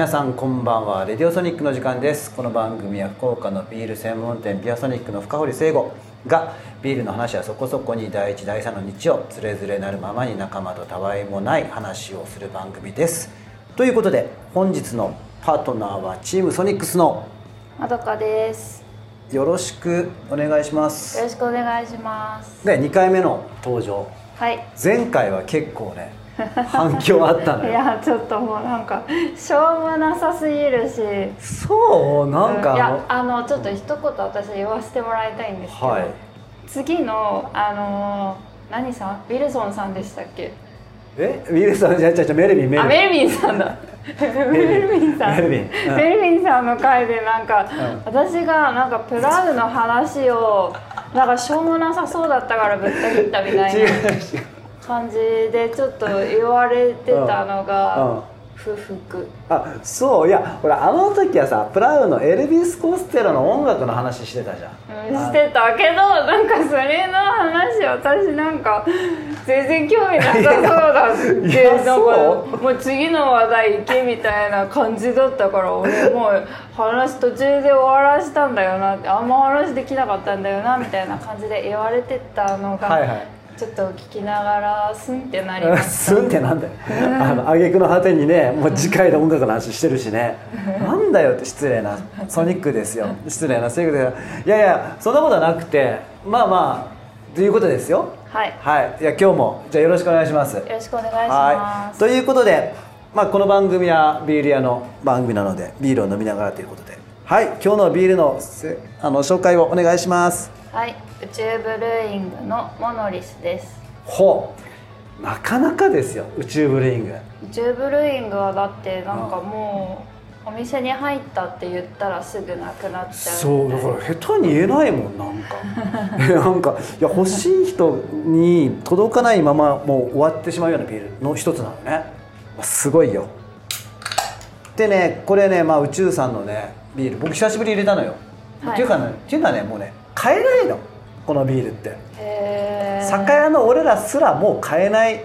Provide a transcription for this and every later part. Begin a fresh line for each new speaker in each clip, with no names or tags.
皆さんこんばんは。レディオソニックの時間です。この番組は福岡のビール専門店ビアソニックの深堀聖吾がビールの話はそこそこに第一第三の日曜つれづれなるままに仲間とたわいもない話をする番組です。ということで本日のパートナーはチームソニックスの
まどかです。
よろしくお願いしま
よ
す
ろしくお願いします。
で2回目の登場。
はい。
前回は結構ね 反響あったの
い
よ
やちょっともうなんかしょうもなさすぎるし。
そう？なんか
いやあのちょっと一言私言わせてもらいたいんですけど、
はい。
次のあの何さん？ウィルソンさんでしたっけ？
え？ウィルソンじゃじゃじゃメルビンメルビン。
あメルビンさんだ。メルビン。さん。
メルビン。うん。
メルビンさんの回でなんか、
ん。
私がなんかプラウの話をなんかしょうもなさそうだったからぶった切ったみたいな。
違う違う
感じでちょっと言われてたの
うん。
が不服
あそう。いやほらあの時はさプラウのエルビス・コステロの音楽の話してたじゃん。
うんしてたけどなんかそれの話私なんか全然興味なさそうだってなんかもう次の話題行けみたいな感じだったから俺もう話途中で終わらしたんだよなってあんま話できなかったんだよなみたいな感じで言われてたのが、
はいはい
ちょっと聞きながらスンってなりました
スンってなんだよ。あの挙句の果てにねもう次回で音楽の話してるしね。なんだよって失礼なソニックですよ。失礼なそういうことでいやいやそんなことはなくてまあまあということですよ。
はい。
はい。いや今日もじゃあよろしくお願いします。
よろしくお願いし
は
ます。
い。ということで、まあ、この番組はビール屋の番組なのでビールを飲みながらということではい今日のビールのせあの紹介をお願いします。
はい、宇宙ブルーイングのモノリスです。
ほう。なかなかですよ宇宙ブルーイング。
宇宙ブルーイングはだってなんかもうお店に入ったって言ったらすぐなくなっちゃう
そうだから下手に言えないもんなんか。なんかいや欲しい人に届かないままもう終わってしまうようなビールの一つなのね。すごいよでねこれね、まあ、宇宙さんのねビール。僕久しぶりに入れたのよ、
はい。
っていうかねっていうのはねもうね買えないの。このビールって。酒屋の俺らすらもう買えない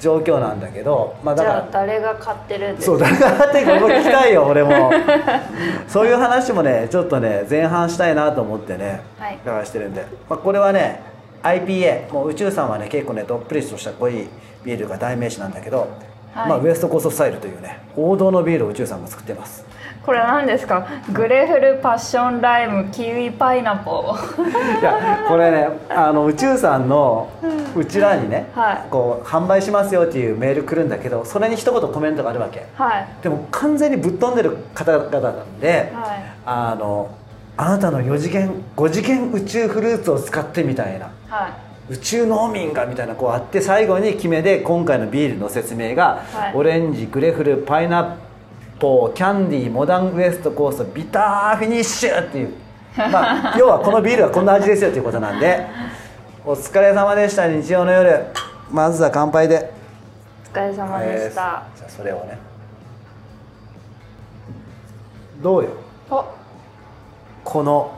状況なんだけどまあだ
じゃあ
から
誰が買ってるんです
そうだからってここ聞きたいよ俺も。そういう話もねちょっとね前半したいなと思ってね
はい。
してるんで、まあ、これはね IPA もう宇宙さんはね結構ねどっぷりとした濃いビールが代名詞なんだけど、
はい。
まあ、ウエストコーストスタイルというね王道のビールを宇宙さんが作ってます。
これ何ですか？グレフルパッションライムキウイパイナポー。
いやこれねあの宇宙さんのうちらにね、
はい。
こう販売しますよっていうメール来るんだけどそれに一言コメントがあるわけ。
はい。
でも完全にぶっ飛んでる方々なんで、
はい。
あのあなたの4次元5次元宇宙フルーツを使ってみたいな。
はい
宇宙農民がみたいなこうあって最後に決めで今回のビールの説明が、
はい。
オレンジグレフルパイナッポーキャンディーモダンウエストコーストビターフィニッシュっていう。まあ 要はこのビールはこんな味ですよということなんで。お疲れ様でした日曜の夜。まずは乾杯で。
お疲れ様でした、
えーじゃあそれをね。どうよ？
あ
この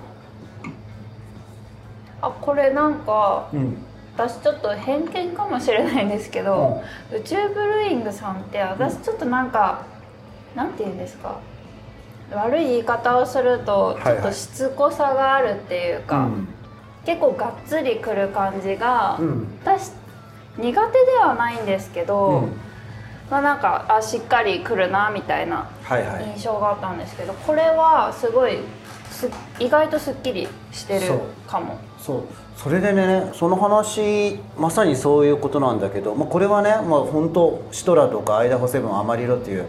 あこれなんか
うん。
私ちょっと偏見かもしれないんですけど、宇宙ブルーイングさんって私ちょっとなんか、なんて言うんですか悪い言い方をするとちょっとしつこさがあるっていうか、
うん。
結構がっつりくる感じが、
うん。
私苦手ではないんですけど、
うん。
まあなんかあしっかりくるなみたいな
はいはい。
印象があったんですけどこれはすごいす意外とすっきりしてるかも。
そう。それでねその話まさにそういうことなんだけど、まあ、これはね、まあ、本当シトラとかアイダホセブンアマリロっていう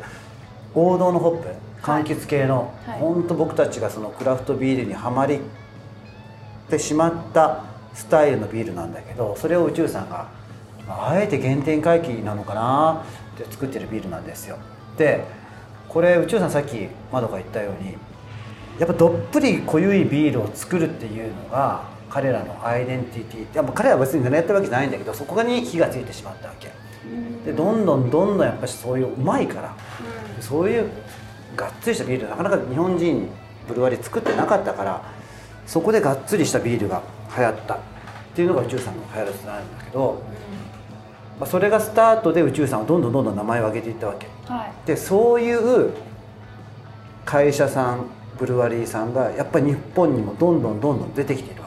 王道のホップ柑橘系の、
はい。
本当僕たちがそのクラフトビールにはまりてしまったスタイルのビールなんだけどそれを宇宙さんがまああえて原点回帰なのかなって作ってるビールなんですよ。でこれ宇宙さんさっき窓が言ったようにやっぱどっぷり濃ゆいビールを作るっていうのが彼らのアイデンティティいやもう彼らは別に狙ってるわけじゃないんだけどそこに火がついてしまったわけ。でどんどんどんどんやっぱりそういううまいからそういうがっつりしたビールなかなか日本人ブルワリー作ってなかったからそこでがっつりしたビールが流行ったっていうのが宇宙さんの流行らせなんだけどまあ、それがスタートで宇宙さんはどんどんどんどん名前を挙げていったわけ。
はい。
でそういう会社さんブルワリーさんがやっぱり日本にもどんどんどんどん出てきている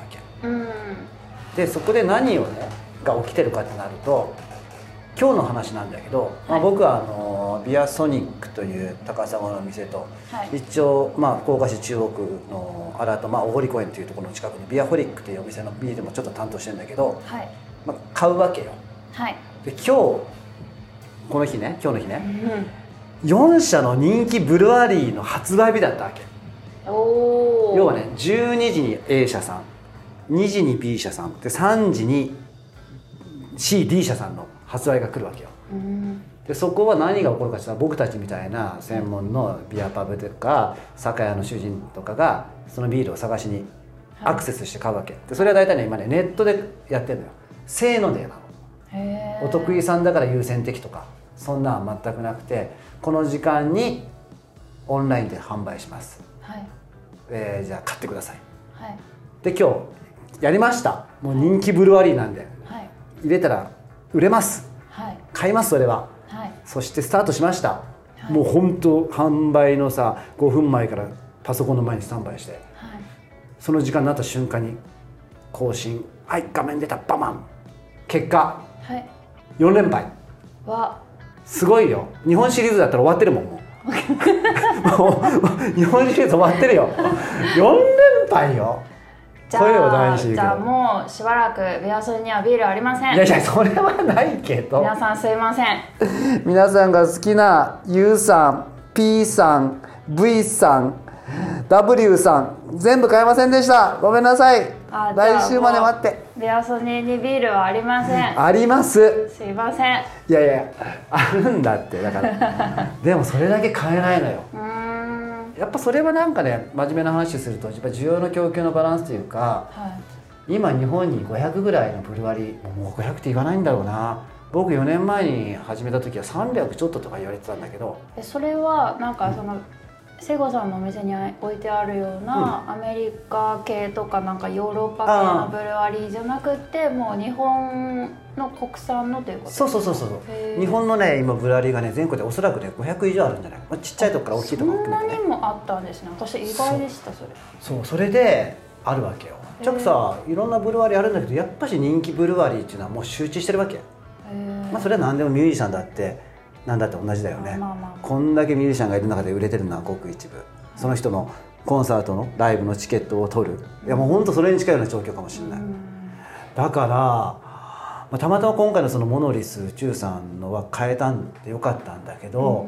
でそこで何をねが起きてるかってなると今日の話なんだけど、まあ、
はい。
僕はあのビアソニックという高砂の店と、
はい。
一応、まあ、福岡市中央区のあらと、まあ、小堀公園というところの近くにビアホリックというお店のビールもちょっと担当してるんだけど、
はい。
まあ、買うわけよ。
はい。
で今日この日ね今日の日
う
ね
ん。
4社の人気ブルワリーの発売日だったわけ。要はね12時に A 社さん2時に B 社さん。で3時に CD 社さんの発売が来るわけよ。
うん。
でそこは何が起こるかって僕たちみたいな専門のビアパブとか酒屋の主人とかがそのビールを探しにアクセスして買うわけ。でそれは大体ね今ねネットでやってるのよ。せーのでなの。お得意さんだから優先的とかそんなんは全くなくてこの時間にオンラインで販売します、
はい。
えーじゃあ買ってください。
はい。
で今日やりました。もう人気ブルワリーなんで。
はい。
入れたら売れます。
はい。
買いますそれは。
はい。
そしてスタートしました、
はい。
もう本当販売のさ5分前からパソコンの前にスタンバイして。
はい。
その時間になった瞬間に更新。はい画面出た。バマン。結果
はい。
4連敗。
わ。
すごいよ。日本シリーズだったら終わってるもんもう。も う 日本シリーズ終わってるよ。4連敗よ
じゃ
声を大にして言うけど
あじゃあもうしばらくビアソリにはビールありません。
いやいやそれはないけど。
皆さんすいません。
皆さんが好きな U さん P さん V さん W さん全部買えませんでした。ごめんなさい。来週まで待って。
ビアソニにビールはありません。
あります。
すいません。
いやいやあるんだって。だから でもそれだけ買えないのよ。
うーん
やっぱそれはなんかね真面目な話するとやっぱ需要の供給のバランスというか
はい。
今日本に500ぐらいのブルワリーもう500って言わないんだろうな。僕4年前に始めた時は300ちょっととか言われてたんだけど。
えそれはなんかそのセゴさんのお店に置いてあるような、アメリカ系とかなんかヨーロッパ系のブルワリーじゃなくてもう日本の国産のということ？
そうそうそうそう日本のね今ブルワリーがね全国でおそらくね500以上あるんじゃない、まあ、ちっちゃいとこから大きいところ
そんなにもあったんですね。私意外でしたそれ。
そうそれであるわけよ。ちょっとさいろんなブルワリーあるんだけどやっぱし人気ブルワリーっていうのはもう集中してるわけ、まあ、それは何でもミュージシャンだって何だって同じだよね、
まあまあまあ。
こんだけミュージシャンがいる中で売れてるのはごく一部。その人のコンサートのライブのチケットを取る。いやもうほんとそれに近いような状況かもしれない、
うん。
だから、まあ、たまたま今回のそのモノリス宇宙さんのは変えたんでよかったんだけど、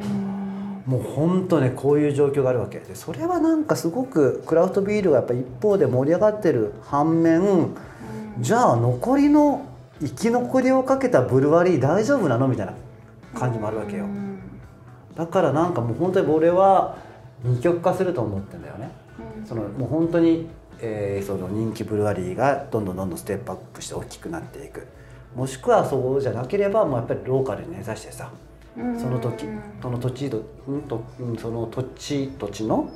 もう本当ねこういう状況があるわけ。でそれはなんかすごくクラフトビールがやっぱ一方で盛り上がってる反面じゃあ残りの生き残りをかけたブルワリー大丈夫なのみたいな感じもあるわけよ。
うん
だからなんかもう本当に俺は二極化すると思ってんだよね。
うん。
そのもう本当に、えーその人気ブルワリーがどんどんどんどんステップアップして大きくなっていく。もしくはそうじゃなければもうやっぱりローカルに根ざしてさ
うん。
その時その土地とうんその土地土地の、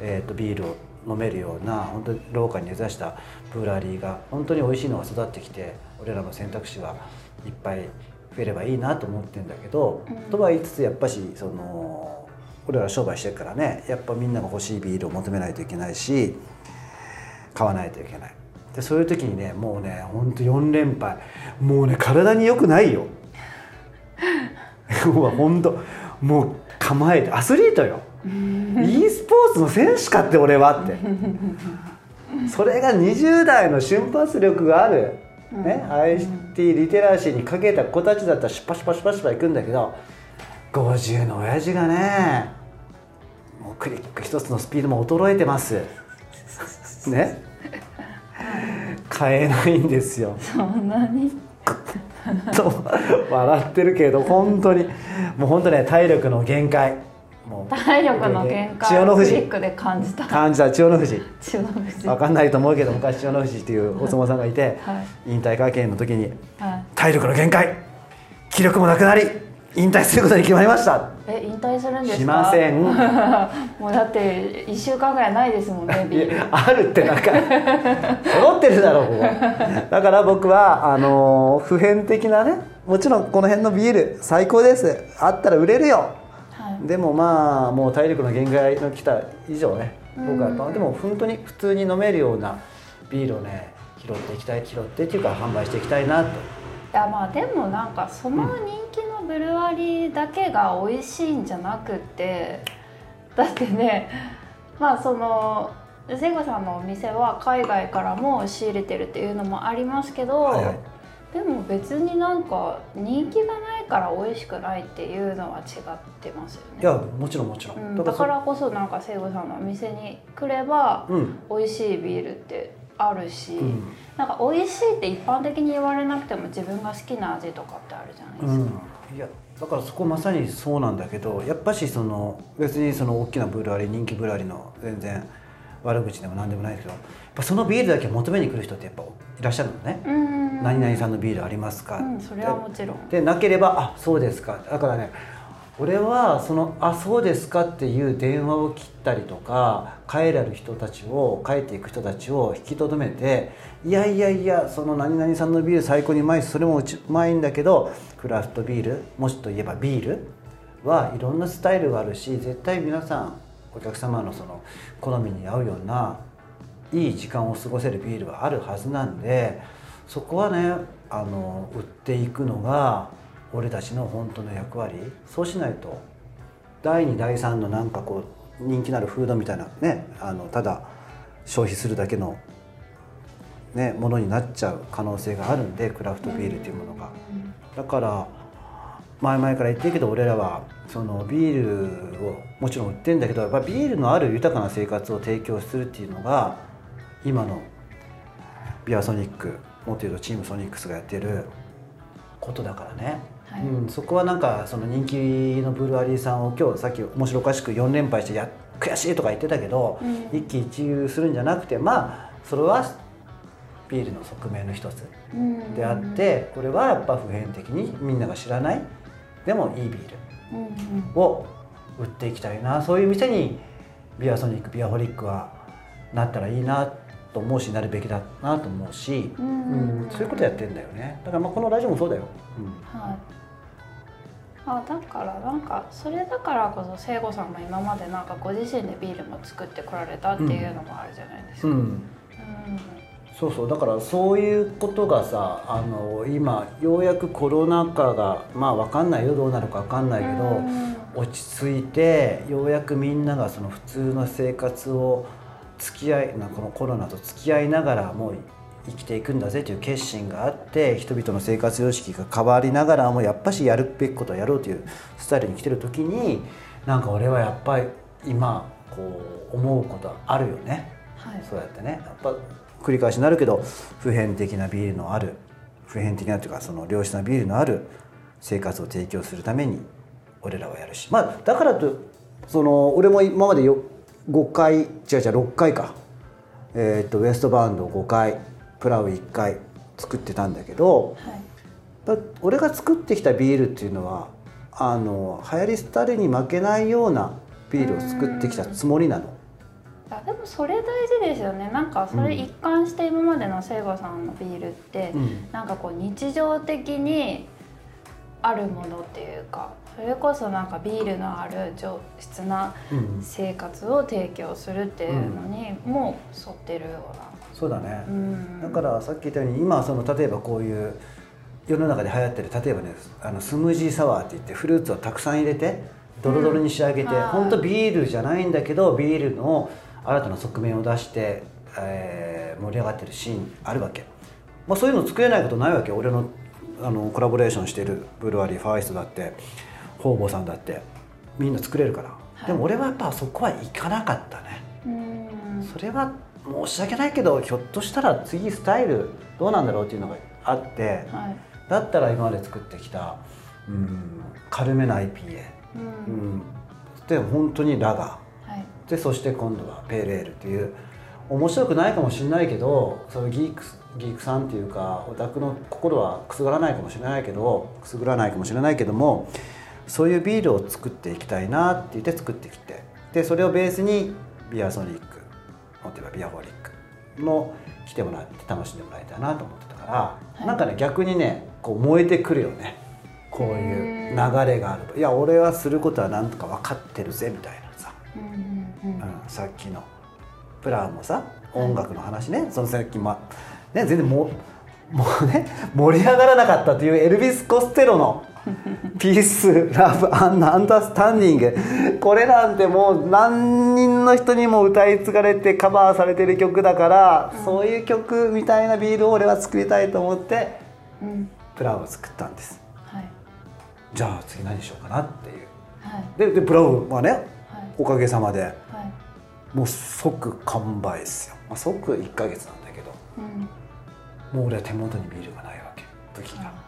えー、とビールを飲めるような本当にローカルに根ざしたブルワリーが本当に美味しいのが育ってきて俺らの選択肢はいっぱい増えればいいなと思ってんだけど、
うん。
とは言いつつやっぱしその俺ら商売してるからねやっぱみんなが欲しいビールを求めないといけないし買わないといけない。でそういう時にねもうねほんと4連敗。もうね体に良くないよ。うわ本当もう構えてアスリートよ。e スポーツの選手かって俺はって。それが20代の瞬発力がある、ね、IT リテラシーにかけた子たちだったらシュパシュパシュパシュパいくんだけど50の親父がねもうクリック一つのスピードも衰えてます。ね？買えないんですよ。
そんなに？
と笑ってるけど本当に。もう本当ね体力の限界
体力の限界をクリックで感じた。
感じた。千代の富士。
千代の富士。
分かんないと思うけど昔千代の富士っていうお相撲さんがいて、
は
引退会見の時に
はい。
体力の限界気力もなくなり引退することに決まりました。
え引退するんですか？
しません。
もうだって1週間ぐらいないですもんねビール。
あるってなんか揃ってるだろうだから僕はあのー普遍的なねもちろんこの辺のビール最高です。あったら売れるよ。
はい
でもまあもう体力の限界の来た以上ね僕はやっぱでも本当に普通に飲めるようなビールをね拾っていきたい拾ってっていうか販売していきたいなと。
いやまあでもなんかその人気のブルワリーだけが美味しいんじゃなくてだってねまあそのセゴさんのお店は海外からも仕入れてるっていうのもありますけど、
はいはい
でも別になんか人気がないから美味しくないっていうのは違ってますよね。
いやもちろんもちろん、
うん、だからこそなんかセゴさんのお店に来れば
そうん、
美味しいビールってあるし、
うん
なんか美味しいって一般的に言われなくても自分が好きな味とかってあるじゃないですか。
いやだからそこまさにそうなんだけどやっぱしその別にその大きなブルワリー人気ブルワリーの全然悪口でも何でもないけどやっぱそのビールだけ求めに来る人ってやっぱいらっしゃるのね、
うん。
何々さんのビールありますか、
うん、それはもちろん。
でなければ「あそうですか」だからね俺はその「あそうですか」っていう電話を切ったりとか帰られる人たちを帰っていく人たちを引き止めて「いやいやいやその何々さんのビール最高にうまいしそれもうちうまいんだけどクラフトビールもしといえばビールはいろんなスタイルがあるし絶対皆さんお客様のその好みに合うようないい時間を過ごせるビールはあるはずなんでそこはねあの売っていくのが俺たちの本当の役割そうしないと第2第3のなんかこう人気のあるフードみたいなねあのただ消費するだけの、ね、ものになっちゃう可能性があるんでクラフトビールっていうものが。だから前々から言ってるけど俺らはそのビールをもちろん売ってんだけどやっぱビールのある豊かな生活を提供するっていうのが今のビアソニックもっと言うとチームソニックスがやってることだからね、
はい。
うん、そこはなんかその人気のブルワリーさんを今日さっき面白おかしく4連敗してや悔しいとか言ってたけど、
うん。
一喜一憂するんじゃなくてまあそれはビールの側面の一つ
うん。
であってこれはやっぱ普遍的にみんなが知らない。でもいいビー
うんうん。
ルを売っていきたいな。そういう店にビアソニックビアホリックはなったらいいなと思うしなるべきだなと思うし、
うん。
うんそういうことやってんだよね。だからまあこのラジオもそうだよ、うん。
はい。あだからなんかそれだからこそ聖子さんも今までなんかご自身でビールも作ってこられたっていうのもあるじゃないですか。
うん。
うん。
そうそう。だからそういうことがさあの今ようやくコロナ禍がまあ分かんないよ。どうなるか分かんないけど、
うん。
落ち着いてようやくみんながその普通の生活を付き合いなこのコロナと付き合いながらもう生きていくんだぜという決心があって人々の生活様式が変わりながらもやっぱしやるべきことをやろうというスタイルに来てる時になんか俺はやっぱり今こう思うことあるよね。
はい。
そうやってねやっぱ繰り返しになるけど普遍的なビールのある普遍的なというかその良質なビールのある生活を提供するために俺らはやるしまあだからとその俺も今までよ5回違う違う6回か、えーっとウエストバウンド5回プラウ1回作ってたんだけど
はい。
だ俺が作ってきたビールっていうのはあの流行り廃れに負けないようなビールを作ってきたつもりなの。
あでもそれ大事ですよね。なんかそれ一貫して今までの聖子さんのビールって、
うん。
なんかこう日常的にあるものっていうかそれこそなんかビールのある上質な
うん。
生活を提供するっていうのにもう沿ってるよ
そうだね、
うな、うん、
だからさっき言ったように今その例えばこういう世の中で流行ってる例えばねあのスムージーサワーって言ってフルーツをたくさん入れてドロドロに仕上げて、
うん
本当ビールじゃないんだけどビールの新たな側面を出して、えー盛り上がってるシーンあるわけ、まあ、そういうの作れないことないわけ。俺のあのコラボレーションしてるブルワリーファーイストだって方々さんだってみんな作れるから、
はい。
でも俺はやっぱそこはいかなかったね。
うん。
それは申し訳ないけどひょっとしたら次スタイルどうなんだろうっていうのがあって
はい。
だったら今まで作ってきた、うん、軽めな IPA、
う
うん。ん、で本当にラガ
はい。
ーでそして今度はペールエールっていう面白くないかもしれないけどそのギークギークさんっていうかオタクの心はくすぐらないかもしれないけどくすぐらないかもしれないけどもそういうビールを作っていきたいなって言って作ってきてでそれをベースにビアソニックもっと言えばビアホリックの来てもらって楽しんでもらいたいなと思ってたから、
い。
なんかね逆にねこう燃えてくるよね。こういう流れがあると。いや俺はすることはなんとか分かってるぜみたいなさ、
うんうんうん。
うん、さっきのプラウもさ音楽の話ね、そのさっきまね全然もうもうね盛り上がらなかったというエルビス・コステロの「ピース・ラブ・アン・アンダースタンディング」これなんてもう何人の人にも歌い継がれてカバーされてる曲だから、そういう曲みたいなビールを俺は作りたいと思って
うん。
プラウを作ったんです。
はい。
じゃあ次何しようかなっていう。
はい。
ででプラウはね
はい。
おかげさまで
はい。
もう即完売ですよ、まあ、即1ヶ月なんだけど。
うん。
もう俺は手元にビールがないわけ。武器が。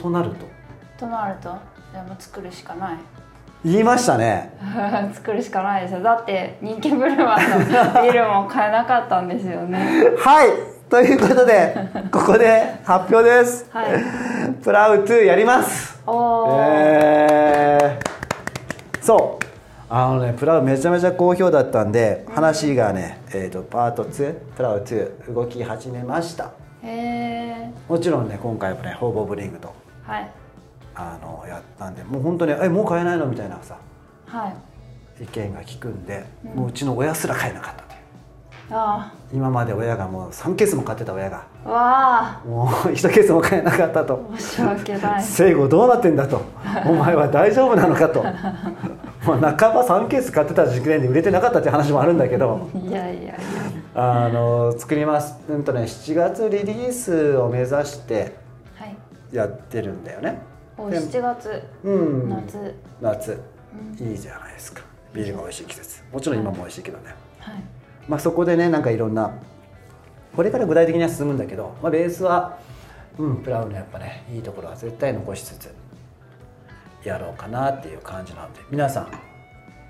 となると。
となるとじゃあもう作るしかない。
言いましたね。
作るしかないですよ。だって人気ブルマーのビールも買えなかったんですよね。
はい。ということでここで発表です。
はい。
プラウ2やります。
おー、
えー、そう。あのねプラウめちゃめちゃ好評だったんで話がね、えー、とパート2プラウ2動き始めました。
へえ
もちろんね今回もねホーボーブリングと
はい。
あのやったんでもう本当に「えもう買えないの?」みたいなさ
はい。
意見が聞くんで、もううちの親すら買えなかったという。
あ
今まで親がもう3ケースも買ってた親が
あわあ。
もう1ケースも買えなかったと。
申し訳ない。
聖子どうなってんだと。お前は大丈夫なのかと。まあ半ば3ケース買ってた時点で売れてなかったっていう話もあるんだけど。
いやいやいや。
あの作ります。うんとね7月リリースを目指して
はい
やってるんだよね。で
お7月
うん。
夏。
夏。いいじゃないですか。ビールが美味しい季節。もちろん今も美味しいけどね、
はい。
まあ、そこでねなんかいろんなこれから具体的には進むんだけど、まあ、ベースは、うん、プラウのやっぱねいいところは絶対残しつつやろうかなっていう感じなので皆さん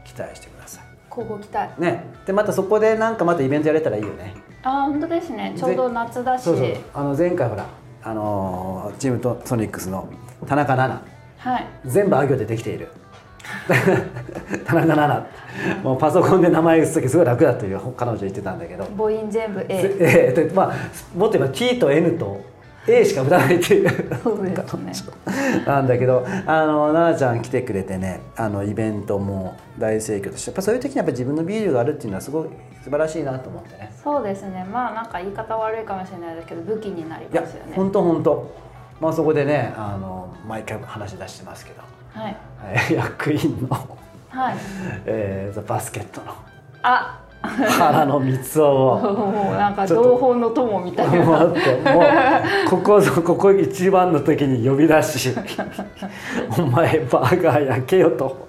期待してくださ
交互期待。
いね。でまたそこでなんかまたイベントやれたらいいよね。
あ本当ですね。ちょうど夏だし。
あの前回ほらあのーチームとソニックスの田中奈々。
はい。
全部あ行でできている。田中奈々。もうパソコンで名前打つ時すごい楽だという彼女言ってたんだけど。
母音全部 A
えー、でまあもっと言えば T と N と A しか打たないっていう。
そうですね。
なんだけどあの奈々ちゃん来てくれてねあのイベントも大盛況としてやっぱそういう時にやっぱ自分のビールがあるっていうのはすごい素晴らしいなと思ってね。
そうですね。まあなんか言い方悪いかもしれないですけど武器になりますよね。
本当本当まあそこでねあの毎回話出してますけど、
はい。
はい。役員の、
はい。
えー、ザバスケットの。
あ
原野光雄を
もうなんか同胞の友みたいな。
もうここぞここ一番の時に呼び出し「お前バーガー焼けよ」と。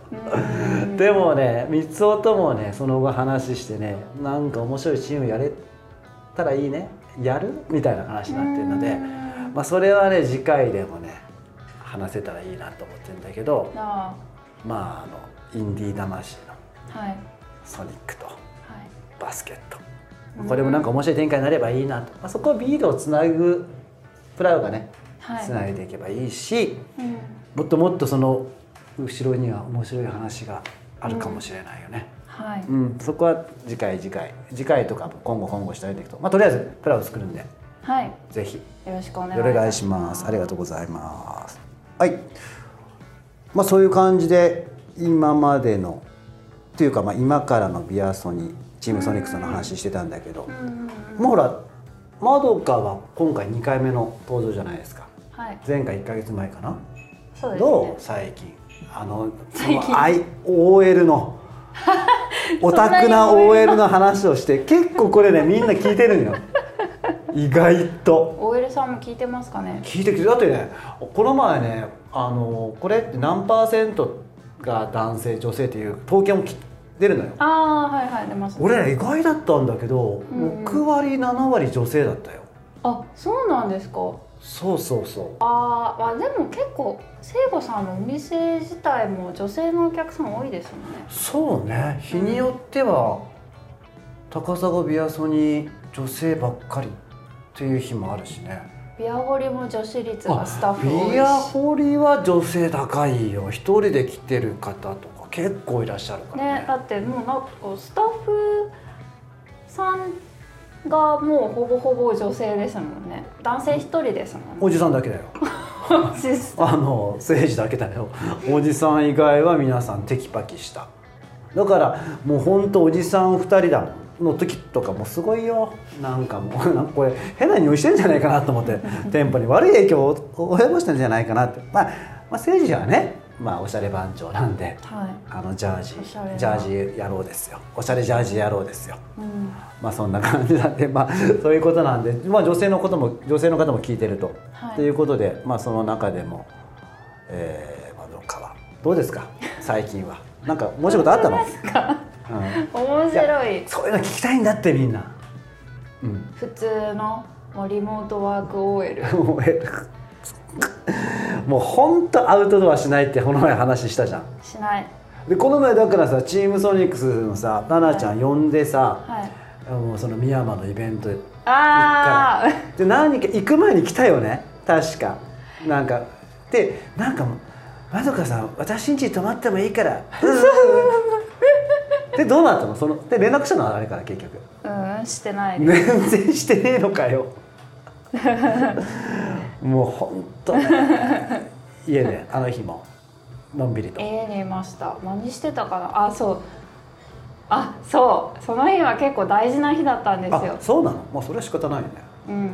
でもね三尾ともねその後話してねなんか面白いチームやれたらいいね。やるみたいな話になってるので、まあ、それはね次回でもね話せたらいいなと思ってるんだけど
あ
まああのインディー魂の
あはい。
ソニックと。
はい
バスケット。これもなんか面白い展開になればいいなと、まあ、そこをビールをつなぐプラウがね
はい。
つないでいけばいいし、
うん。
もっともっとその後ろには面白い話があるかもしれないよね。
はい。
うん、そこは次回次回。次回とか今後今後したいんだけど、まあ、とりあえずプラを作るんで。
はい。よ
ぜひ。
ろしくお願い
します。ありがとうございます。はい。まあそういう感じで今までのっていうかまあ今からのビアソニチームソニックスの話してたんだけど、
うん
まあほらまどかは今回2回目の登場じゃないですか。
はい。
前回1か月前かな。
そうです
どう？
ね
最近。あの
最近。
その I OL の。オタクな OL の話をして結構これねみんな聞いてるんよ。意外と。
OL さんも聞いてますかね？
聞いてきてだってねこの前ねあのこれって何パーセントが男性女性っていう統計もき出るのよ。
ああはいはい出ます。
俺ね意外だったんだけど、
うん
6割7割女性だったよ。
あそうなんですか？
そうそうそう。
あーあでも結構聖子さんのお店自体も女性のお客さん多いですもんね。
そうね。日によっては高砂ビアソに女性ばっかりっていう日もあるしね。
ビアホリも女子率がスタッフ
ビアホリは女性高いよ。一人で来てる方とか結構いらっしゃるからね。
ねだってもうなんかスタッフさんがもうほぼほぼ女性ですもんね。男性一人ですもんね。
おじさんだけだよ。あの政治だけだよ。おじさん以外は皆さんテキパキした。だからもうほんとおじさん2人だの時とかもすごいよ。なんかもうなんかこれ変な匂いしてんじゃないかなと思って店舗に悪い影響を及ぼしてんじゃないかなって。まあ、まあ、政治はねまあおしゃれ番長なんで
はい。
あのジャージジャージ野郎ですよ。おしゃれジャージ野郎ですよ。
うん。
まあそんな感じなんでまあそういうことなんで、まあ、女性のことも女性の方も聞いてると、
はい。
ということでまあその中でもえー、まどかは。どうですか？最近は。なんか面白いことあったの、うん、
面白い。
そういうの聞きたいんだってみんな、うん、
普通のリモートワーク OL
もうえもう本当アウトドアしないってこの前話したじゃん。
しない。
でこの前だからさチームソニックスのさ奈々ちゃん呼んでさ、
はい。
もうその深山のイベント
ああ
で何か行く前に来たよね。確か。なんか。でなんかまどかさん私ん家に泊まってもいいから。でどうなったの？そので連絡したの？はあれから結局。
うんしてない。
全然してねえのかよ もうほんとね。家であの日も。のんびりと。
家にいました。何してたかな？あそう。あそう。その日は結構大事な日だったんですよ。
あそうなの？まあそれは仕方ないよね。
うん、
うん。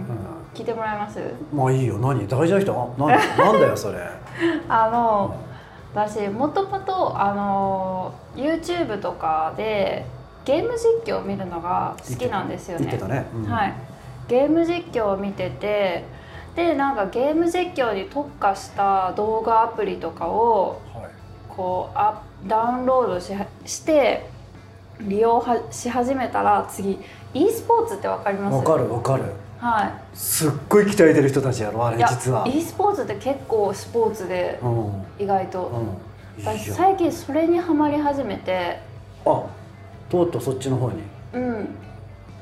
聞いてもらえます？
まあいいよ。何？大事な人？あ何なんだよそれ。
あの私もともとあの YouTube とかでゲーム実況を見るのが好きなんですよね。
ね、うん。
はい、ゲーム実況を見ててでなんかゲーム実況に特化した動画アプリとかを
はい。
こうあダウンロードしして利用はし始めたら次 e スポーツってわかります？
わかるわかる。
は
すっごい鍛えてる人たちやろあれ実は。
e スポーツって結構スポーツで
うん。
意外と、
うん。
最近それにはまり始めて。
あとうとうそっちの方に。
うん。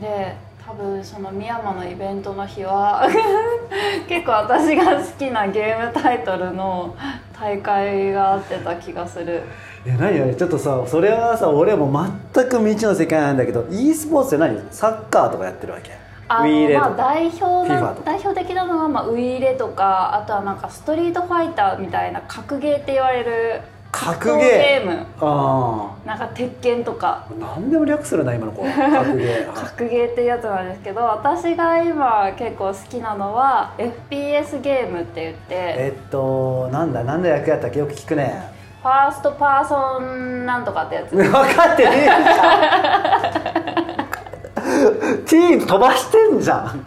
で多分その深山のイベントの日は 結構私が好きなゲームタイトルの大会があってた気がする。
え何何ちょっとさそれはさ俺も全く未知の世界なんだけど e スポーツって何？サッカーとかやってるわけ？
あ
ウィーレと
まあ
か
代表な代表的なのは、まあ、ウィーレとかあとはなんかストリートファイターみたいな格ゲーって言われる
格ゲー。
ム。
あ
なんか鉄拳とか。
あ何でも略するな今の子格ゲー。
格ゲーっていうやつなんですけど私が今結構好きなのは FPS ゲームって言って。
えっとなんだ何の役やったっけ？よく聞くね。
ファーストパーソンなんとかってやつ。
分かってねえじゃん。T 飛ばしてんじゃん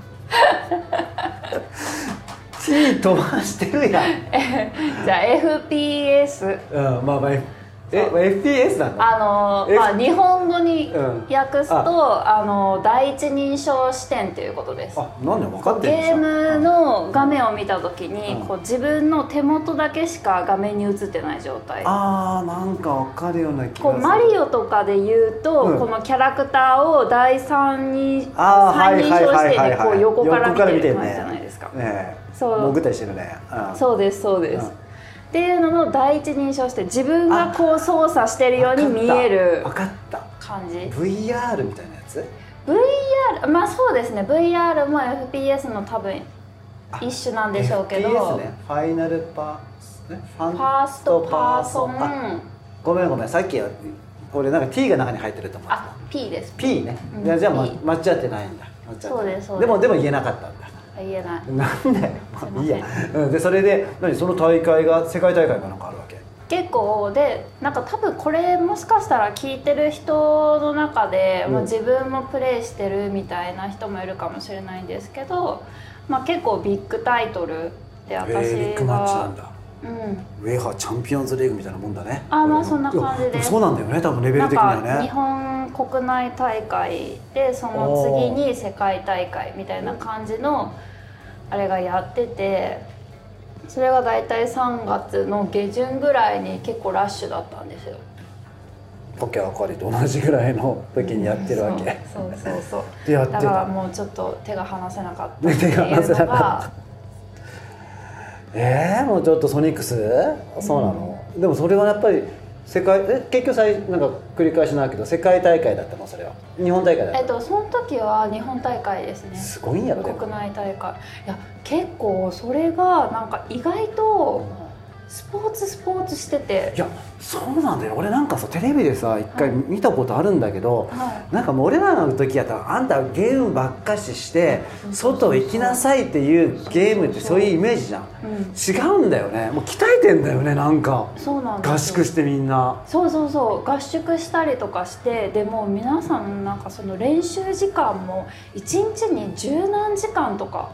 T 飛ばしてるやん。
じゃあ FPS
うんまあまあえ FPS なんだ。
あのまあ、日本語に
うん。
訳すと、あ。の第一人称視点ということです。
あなんで分かって
ゲー
るじゃん
ムの画面を見た時に、
うん。
こう自分の手元だけしか画面に映ってない状態。
あーなんか分かるような気がする。
こうマリオとかで言うと、
うん。
このキャラクターを第三人三人称視点で横から見てる
横
感じじゃないですか、
ね潜ったりしてるね、うん、
そうですそうです、
うん。
っていうのの第一人称視点自分がこう操作してるように見える
分かった。
感じ。
VR みたいなやつ
？VR まあそうですね。VR も FPS の多分一種なんでしょうけど、
FPS ね。ファイナルパーね？ファ
ーストパーソン。
あごめんごめん。さっき俺なんか T が中に入ってると思って
あ P です。
P ね、
うん。
じゃあ、ま間違ってないんだ。間違ってない。
そうですそうです。
でもでも言えなかった
言えない。
なんだよ、まあ、
すい
いいや、うん、でそれで何？その大会が世界大会がなんかあるわけ？
結構でなんか多分これもしかしたら聞いてる人の中で、
うん。
まあ、自分もプレイしてるみたいな人もいるかもしれないんですけど、まあ、結構ビッグタイトルで
え
私
ービッグマッチなん
が、
だ。
うん、
ウェハチャンピオンズリーグみたいなもんだね。
あまあそんな感じで。
そうなんだよね。多分レベル的には
か日
ね
本国内大会でその次に世界大会みたいな感じのあれがやっててそれが大体3月の下旬ぐらいに結構ラッシュだったんですよ。
ポケあかりと同じぐらいの時にやってるわけ、
そうそうそうそう。
でやって
だから
た
もうちょっと手が離せなかった
手が離せなかっ
が
えー、もうちょっとソニックス？そうなの、でもそれはやっぱり世界え結局さいなんか繰り返しなんだけど世界大会だったの？それは。日本大会だった
えっとその時は日本大会ですね。
すごいんやろ
国内大会。いや結構それがなんか意外とスポーツスポーツしてて。
いやそうなんだよ。俺なんかさテレビでさ一回見たことあるんだけど、
は
なんかもう俺らの時やったらあんたゲームばっかしして外行きなさいっていうゲームってそう。いうイメージじゃん。
い、うん、
違うんだよね。もう鍛えてんだよねなんか。
そうなん
合宿してみんな。
そうそうそう。合宿したりとかしてでも皆さんなんかその練習時間も1日に十何時間とか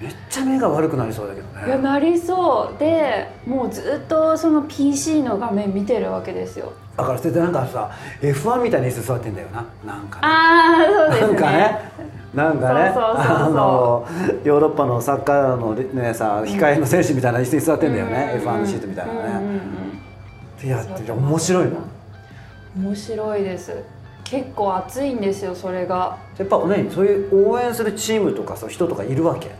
めっちゃ目が悪くなりそうだけど
いや
ね
なりそう。でもうずっとその PC の画面見てるわけですよ。
だからそれでなんかさ F1 みたいに椅子座ってんだよな。なんかね。
ああそうですね。
なんかね。なんかね。
そうそうそうそう。
あのヨーロッパのサッカーのねさ控えの選手みたいな椅子に座ってんだよね、
うん
F1 のシートみたいな
うんうん
ね、でやってて面白いの
うん面白いです。結構熱いんですよそれが。
やっぱねそういう応援するチームとかさ人とかいるわけ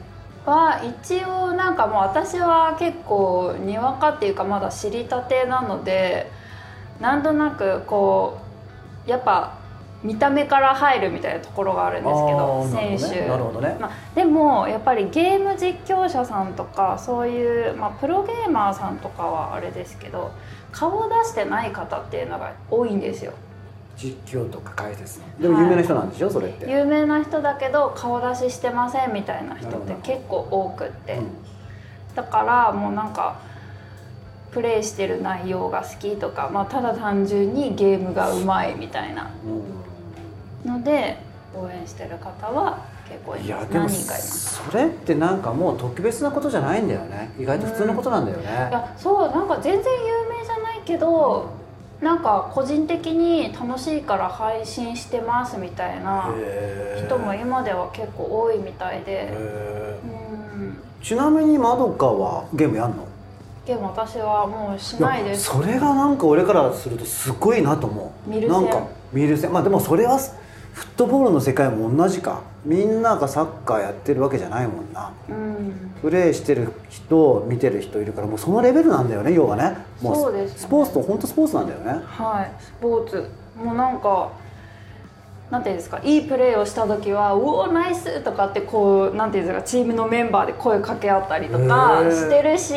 は一応なんかもう私は結構にわかっていうかまだ知りたてなのでなんとなくこうやっぱ見た目から入るみたいなところがあるんですけど選手。
なるほどね。
まあ、でもやっぱりゲーム実況者さんとかそういう、まあ、プロゲーマーさんとかはあれですけど顔を出してない方っていうのが多いんですよ
実況とか解説の。でも有名な人なんでしょ、それって、
有名な人だけど顔出ししてませんみたいな人って結構多くって、
うん。
だからもうなんかプレイしてる内容が好きとか、まあ、ただ単純にゲームがうまいみたいな。ので応援してる方は結構い
いやでも
ます何人かいます。
それってなんかもう特別なことじゃないんだよね意外と普通のことなんだよね、
いやそうなんか全然有名じゃないけどなんか個人的に楽しいから配信してますみたいな人も今では結構多いみたいで。
へ
うん。
ーちなみにまどかはゲームやんの？
ゲーム私はもうしないです。
それがなんか俺からするとすごいなと思う。
見る線。
なんか見る線。まあでもそれはフットボールの世界も同じかみんながサッカーやってるわけじゃないもんな。
うん。
プレーしてる人見てる人いるからもうそのレベルなんだよね要はね。も
そうですね。
スポーツと本当スポーツなんだよね。
はい。スポーツ。もうなんかなんていうんですかいいプレーをした時は「うおナイス!」とかってこうなんていうんですかチームのメンバーで声かけ合ったりとかしてるし。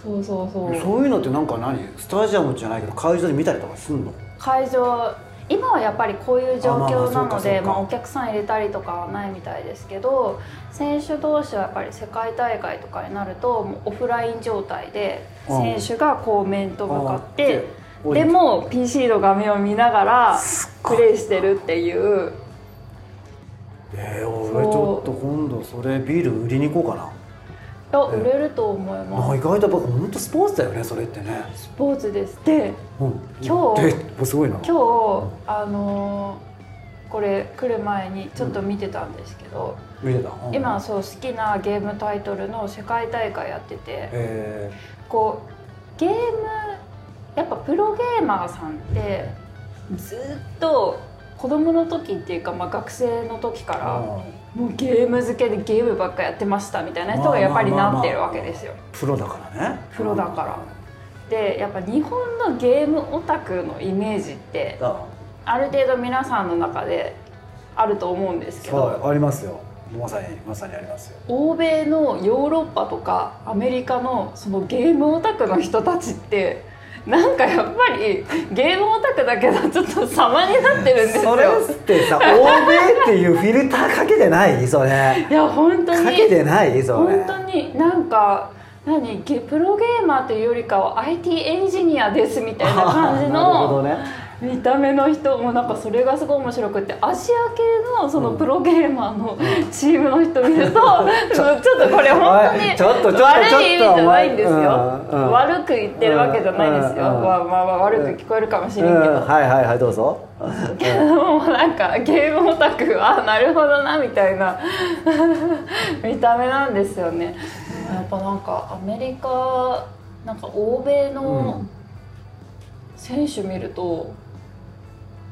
そうそうそう。
そういうのってなんか何？スタジアムじゃないけど会場で見たりとかすんの？
会場今はやっぱりこういう状況なのでまあお客さん入れたりとかはないみたいですけど選手同士はやっぱり世界大会とかになるともうオフライン状態で
うん
選手がこう面と向かってでも PC の画面を見ながらプレイしてるっていう。
えー、俺ちょっと今度それビール売りに行こうかな
いや売れると思い
あ
ます。
意外とやっぱ本当スポーツだよねそれってね、
スポーツです。で
うん、
今日
ですごいな。
今日あのーこれ来る前にちょっと見てたんですけど、
見てた、うん。
今そう好きなゲームタイトルの世界大会やってて
え。
こうゲームやっぱプロゲーマーさんってずっと子供の時っていうか、まあ、学生の時か
ー、
ら
あ
もうゲーム漬けでゲームばっかやってましたみたいな人がやっぱりなってるわけですよ。
ープロだからね。
プロだから。でやっぱ日本のゲームオタクのイメージって
あ。
ある程度皆さんの中であると思うんですけど
そうありますよ。まさにまさにありますよ。
欧米のヨーロッパとかアメリカのそのゲームオタクの人たちってなんかやっぱりゲームオタクだけどちょっと様になってるんですよ。
それってさ 欧米っていうフィルターかけてないそれ。
いや本当に。
かけてないそれ。
本当になんか何？ゲプロゲーマーというよりかは IT エンジニアですみたいな感じ
なるほど
の
ね
見た目の人もなんかそれがすごい面白くてアジア系のそのプロゲーマーのチームの人見ると、ちょっとこれ本当に
ちょっとちょっと
悪い意味じゃないんですよ、
うんうん。
悪く言ってるわけじゃないですよ、
うん。うん。
まあまあまあ悪く聞こえるかもしれんけど、
うん。はいはいはいどうぞ。
けど もなんかゲームオタクはなるほどなみたいな。見た目なんですよね。やっぱなんかアメリカなんか欧米の選手見ると、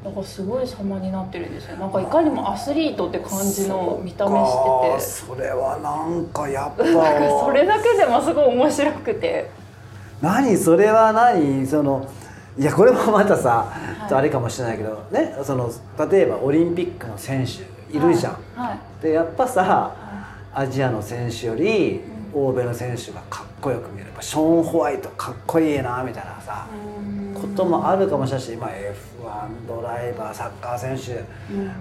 なんかすごい様になってるんですよ。なんかいかにもアスリートって感じの見た目してて。
それはなんかやっぱ。
それだけでもすごい面白くて。
何？それは何？そのいやこれもまたさ、
い。
あれかもしれないけどね？その例えばオリンピックの選手いるじゃん、
はい。はい。
でやっぱさアジアの選手より欧米の選手がかっこよく見えるぱショーン・ホワイトかっこいいなみたいなさこともあるかもしれないし、まあ、F1 ドライバーサッカー選手、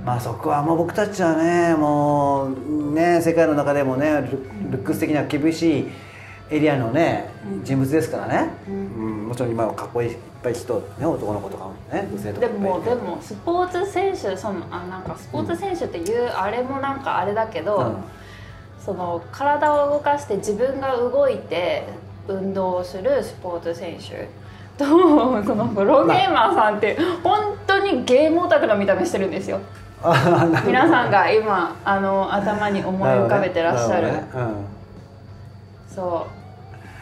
まあそこはもう僕たちはねもうね世界の中でもねルルックス的には厳しいエリアのね人物ですからね、うん。もちろん今はかっこいいいっぱい人、ね、男の子とかもね女性とか
でもでもスポーツ選手そのあなんかスポーツ選手っていうあれもなんかあれだけど、
うん。
その体を動かして自分が動いて運動をするスポーツ選手とそのプロゲーマーさんって本当にゲームオタクの見た目してるんですよ。皆さんが今あの頭に思い浮かべてらっしゃる。
なほどね。
そう。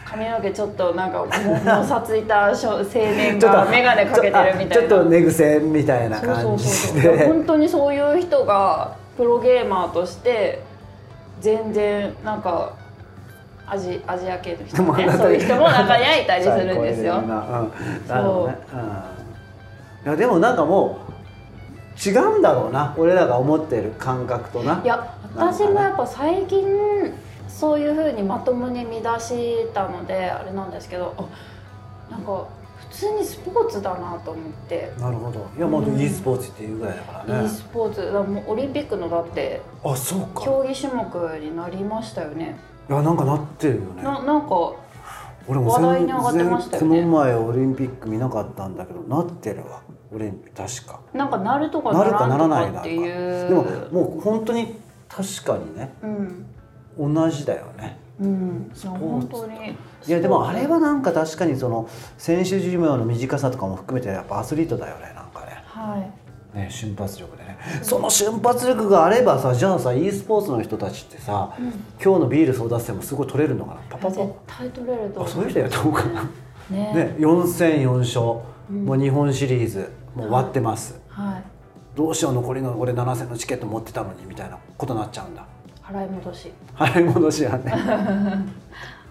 髪の毛ちょっとなんかももさついた少青年が眼鏡かけてるみたいな
ちょっと寝癖みたいな
そうそう
感じ
そうそういや
で
本当にそういう人がプロゲーマーとして全然なんかアジアジア系の人ね。そういう人も中にはいたりするんですよ。
最高だなうう。ん、いやでもなんかもう違うんだろうな。俺らが思ってる感覚とな。い
や私もやっぱ最近そういうふうにまともに見出したのであれなんですけどあなんか普通にスポーツだなと思って、
なるほど。いやもう e スポーツっていうぐらいだからね。
e スポーツ。だもうオリンピックのだって
あそうか。
競技種目になりましたよね。
いやなんかなってるよね。
ななんか
俺も
話題に上がって
全
ましたよね。
然この前オリンピック見なかったんだけどなってるわ。オリンピック確か。
なんかなるとか
なるかならないだ
なっていう
でももう本当に確かにね
うん。
同じだよね
うん。いや
ーツ
本当に。
いやでもあれはなんか確かにその選手寿命の短さとかも含めてやっぱアスリートだよねなんかね。
はい。
ね瞬発力でね。その瞬発力があればさじゃあさ e スポーツの人たちってさ、今日のビール争奪戦もすごい取れるのかな？パパパ。
絶対取れると思う。
あそういう人やった方が。
ね。
ね4戦4勝、もう日本シリーズ。もう終わってます、
はい。
どうしよう残りの俺7戦のチケット持ってたのにみたいなことになっちゃうんだ
払い戻し。
払い戻しはね。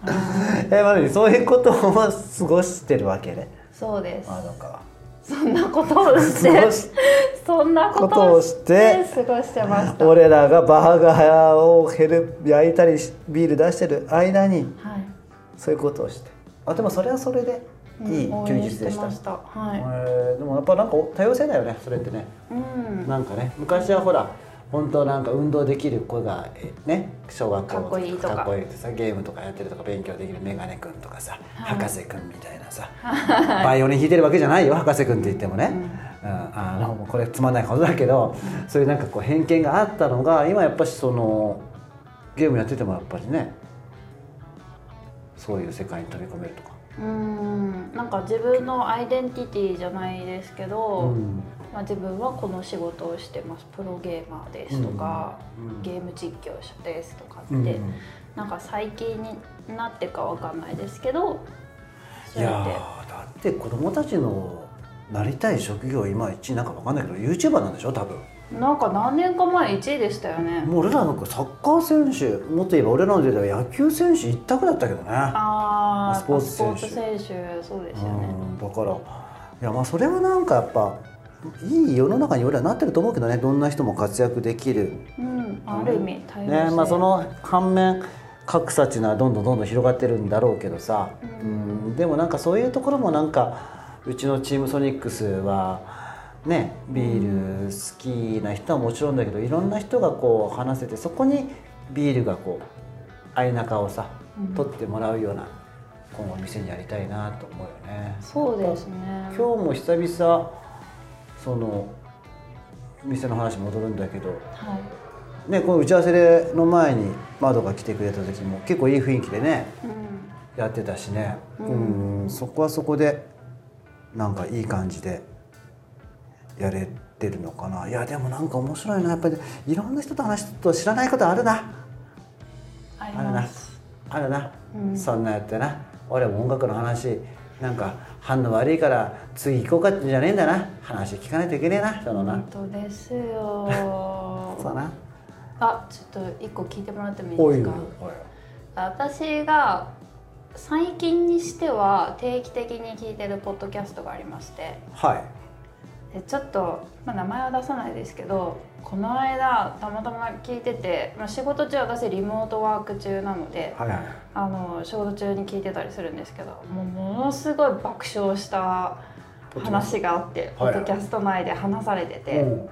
えまあそういうことを過ごしてるわけね
そうです。
まどかは。
そんなことをしてそんなこと
を
を
し
してて過ごしてました。はい
俺らがバーガーをヘル焼いたりしビール出してる間にそういうことをして。あでもそれはそれでいい休日でした,、
援してました。はい。
えーでもやっぱなんか多様性だよねそれってね。
うん。
なんかね昔はほら本当なんか運動できる子がえね小学校
かっこいいとか。
かっこいいってさゲームとかやってるとか勉強できるメガネくんとかさ、博士くんみたいなさバイオリン弾いてるわけじゃないよ博士くんって言ってもね、うん。あのもうこれつまんないことだけど、そういうなんかこう偏見があったのが今やっぱしそのゲームやっててもやっぱりねそういう世界に飛び込めるとか。
うん。なんか自分のアイデンティティじゃないですけど、
うん
まあ、自分はこの仕事をしてます。プロゲーマーですとか、
うん
ゲーム実況者ですとかって、
うん
なんか最近になってかわかんないですけど
いうやーだって子供たちのなりたい職業今一位なんかわかんないけど YouTuber なんでしょ多分。
なんか何年か前1位でしたよね。
もう俺らなんかサッカー選手もっと言えば俺らの時代は野球選手一択だったけどね。
ああ
スポーツ選手
そうですよね。
うんだからいやまあそれはなんかやっぱいい世の中に俺はなってると思うけどね。どんな人も活躍できる。
うんある意味多様性
ねまあその反面格差っていうのはどんどんどんどん広がってるんだろうけどさ、うん、でもなんかそういうところもなんかうちのチームソニックスはねビール好きな人はもちろんだけどいろんな人がこう話せてそこにビールがこう相中をさ取ってもらうような今後店にやりたいなと思うよね。
そうですね。
今日も久々その店の話戻るんだけど
はい。
ね、この打ち合わせでの前に窓が来てくれた時も結構いい雰囲気でね
うん。
やってたしね。うん。そこはそこでなんかいい感じでやれてるのかな。いやでもなんか面白いな。やっぱりいろんな人と話すと知らないことあるな。
あ
るな。あるな、
うん。
そんなやってな。俺も音楽の話なんか反応悪いから次行こうかじゃねえんだな。話聞かないといけねえなそのな。
本当ですよ。
そうだな。
あちょっと一個聞いてもらってもいいですか？私が最近にしては定期的に聞いてるポッドキャストがありまして。
はい
でちょっと、まあ、名前は出さないですけどこの間たまたま聞いてて、まあ、仕事中私リモートワーク中なので
はいはい。
あの仕事中に聞いてたりするんですけどもうものすごい爆笑した話があってポ
はい。
ッドキャスト内で話されてて、
う。ん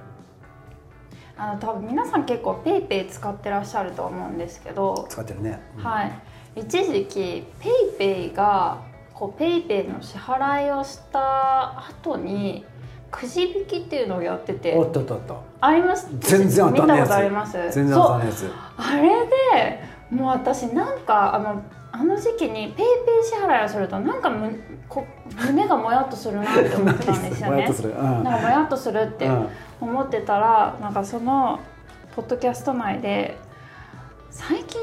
あの多分皆さん結構ペイペイ使ってらっしゃると思うんですけど、
使ってるね、
はい、一時期ペイペイがこうペイペイの支払いをした後にくじ引きっていうのをやってて。
おっとっとっと。
あります？
全然当たんないやつ。
見たことあります？
全然当たんないやつ。
あれでもう私なんかあのあの時期にペイペイ支払いをするとなんかむこ胸がもやっとするなって思ってたんですよね。
もやっとする。うん。
なんかもやっとするって
うん。
思ってたらなんかそのポッドキャスト内で最近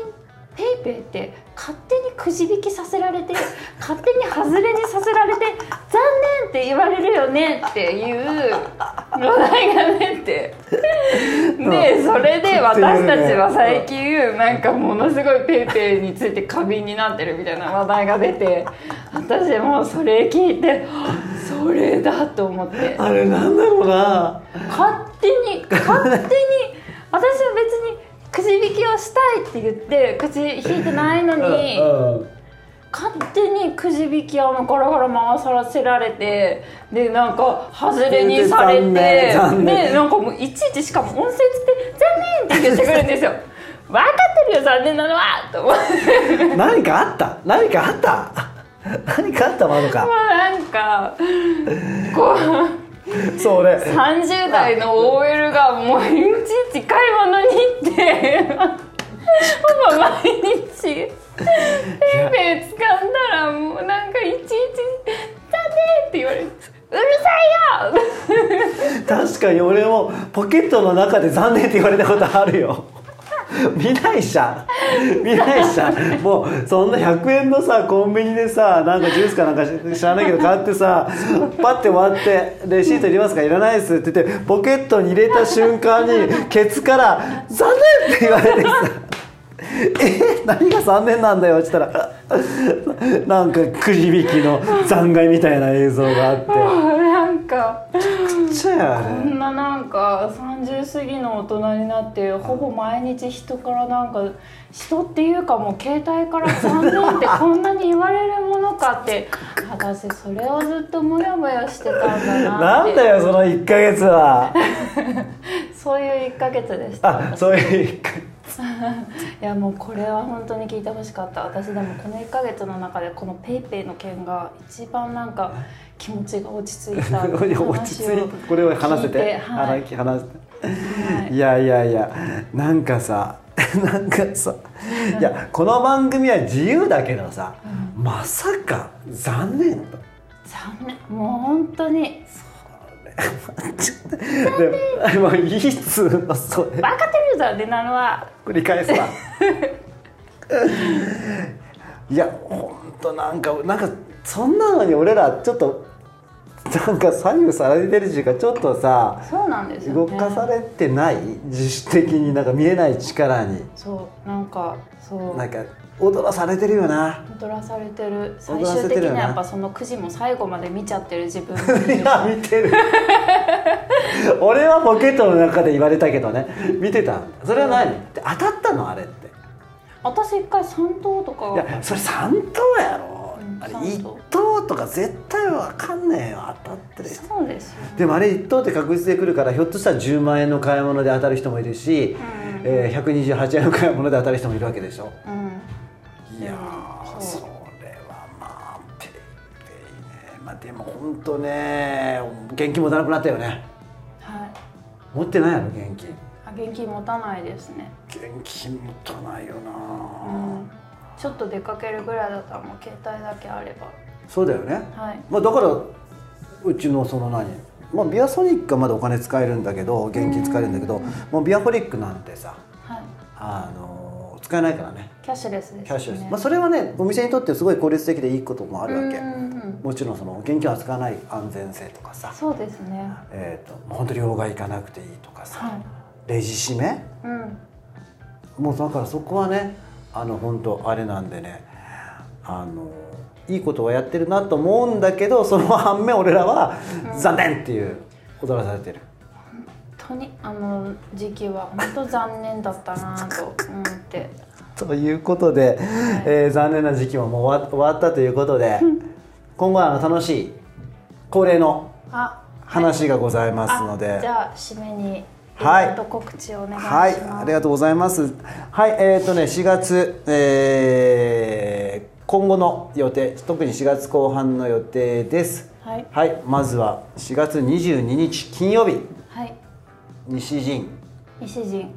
ペイペイって勝手にくじ引きさせられて勝手に外れにさせられて残念って言われるよねっていう話題が出て でそれで私たちは最近なんかものすごいペイペイについて過敏になってるみたいな話題が出て私もうそれ聞いてあそれだと思って。
あれなんだろうな
勝手に勝手に私は別にくじ引きをしたいって言ってくじ引いてないのに
うん
勝手にくじ引きをあのガラガラ回させられてでなんか外れにされ
残
てでなんかもういちいちしかも音声つって「残念!」って言ってくるんですよ。分かってるよ残念なのはと思って。
何かあった？何かあった？何かあった？まどか。
もうなんかこう
そう俺
30代の OL がもういちいち買い物に行ってほぼ毎日ペイペイ使ったらもうなんかいちいち「だね!」って言われて「うるさいよ!
確かに俺もポケットの中で残念って言われたことあるよ 見ないじゃん。見ないじゃん。もうそんな100円のさコンビニでさなんかジュースかなんか知らないけど買ってさパッて割って「レシートいりますか？いらないです」って言ってポケットに入れた瞬間にケツから「残念!」って言われてさ。え何が残念なんだよって言ったら。なんかくじ引きの残骸みたいな映像があって。
なんか。
ちゃやあれ。
こんななんか30過ぎの大人になってほぼ毎日人からなんか人っていうかもう携帯から残念ってこんなに言われるものかって。私それをずっとモヤモヤしてたんだなって。
なんだよその1ヶ月は。
そういう1ヶ月でした。
あそういう1ヶ
いやもうこれは本当に聞いてほしかった。私でもこの1ヶ月の中でこの PayPay の件が一番なんか気持ちが落ち着いた
落ち着いてこれを話せて、
はい
話話せて、
はい。
い、やいやいやなんかさ なんかさいやこの番組は自由だけどさ、まさか残念と。
残念。もう本当に。
でもういいっつうのそれ。
分かってるよ残念なのは
繰り返すわいやほんとなんかなんかそんなのに俺らちょっと なんか左右されてるっていうかちょっとさ
そうなんですよね。
動かされてない自主的になんか見えない力に。
そうなんかそう。
なんか踊らされてるよな。
踊らされてる。最終的にはやっぱそのくじも最後まで見ちゃってる自分
いや見てる。俺はポケットの中で言われたけどね。見てた。それは何当たったの？あれって。
私一回3等とか。
いやそれ3等やろ、
うん
あれ
三
1
等
等とか絶対わかんねえよ当たってる。
そうですよね。
でもあれ1等って確実で来るからひょっとしたら10万円の買い物で当たる人もいるし、
うん。
えー128円の買い物で当たる人もいるわけでしょ。
うん。
いやー
そ
れはまあペイペイね。まあでも本当ね現金持たなくなったよね。
はい。
持ってないやろ現金。
あ現金持たないですね。
現金持たないよな、
うんちょっと出かけるぐらいだったらもう携帯だけあれば。
そうだよね。
はい。
まあだからうちのその何？まあビアソニックはまだお金使えるんだけど現金使えるんだけどもうビアホリックなんてさ
はい。
あの使えないからね。
キャッシュレスですね。
キャッシュレス、まあ、それはねお店にとってすごい効率的でいいこともあるわけ。もちろんその現金を扱わない安全性とかさ。
そうですね。
えー、と本当に両替行かなくていいとかさ、
はい。
レジ締め？
うん。
もうだからそこはねあの本当あれなんでね。あのいいことをやってるなと思うんだけどその反面俺らは残念っていう踊らされてる。
本当にあの時期は本当残念だったなと思って。
ということで、えー残念な時期ももう終わ終わったということで 今後はあの楽しい恒例の
あ
話がございますので、
あじゃあ締めに
はい。
告知をお願いします。
はい、ありがとうございます。はい、えっ、とね、4月、えー今後の予定、特に4月後半の予定です。
はい。
はい、まずは4月22日金曜日、
はい。
西陣。
西陣。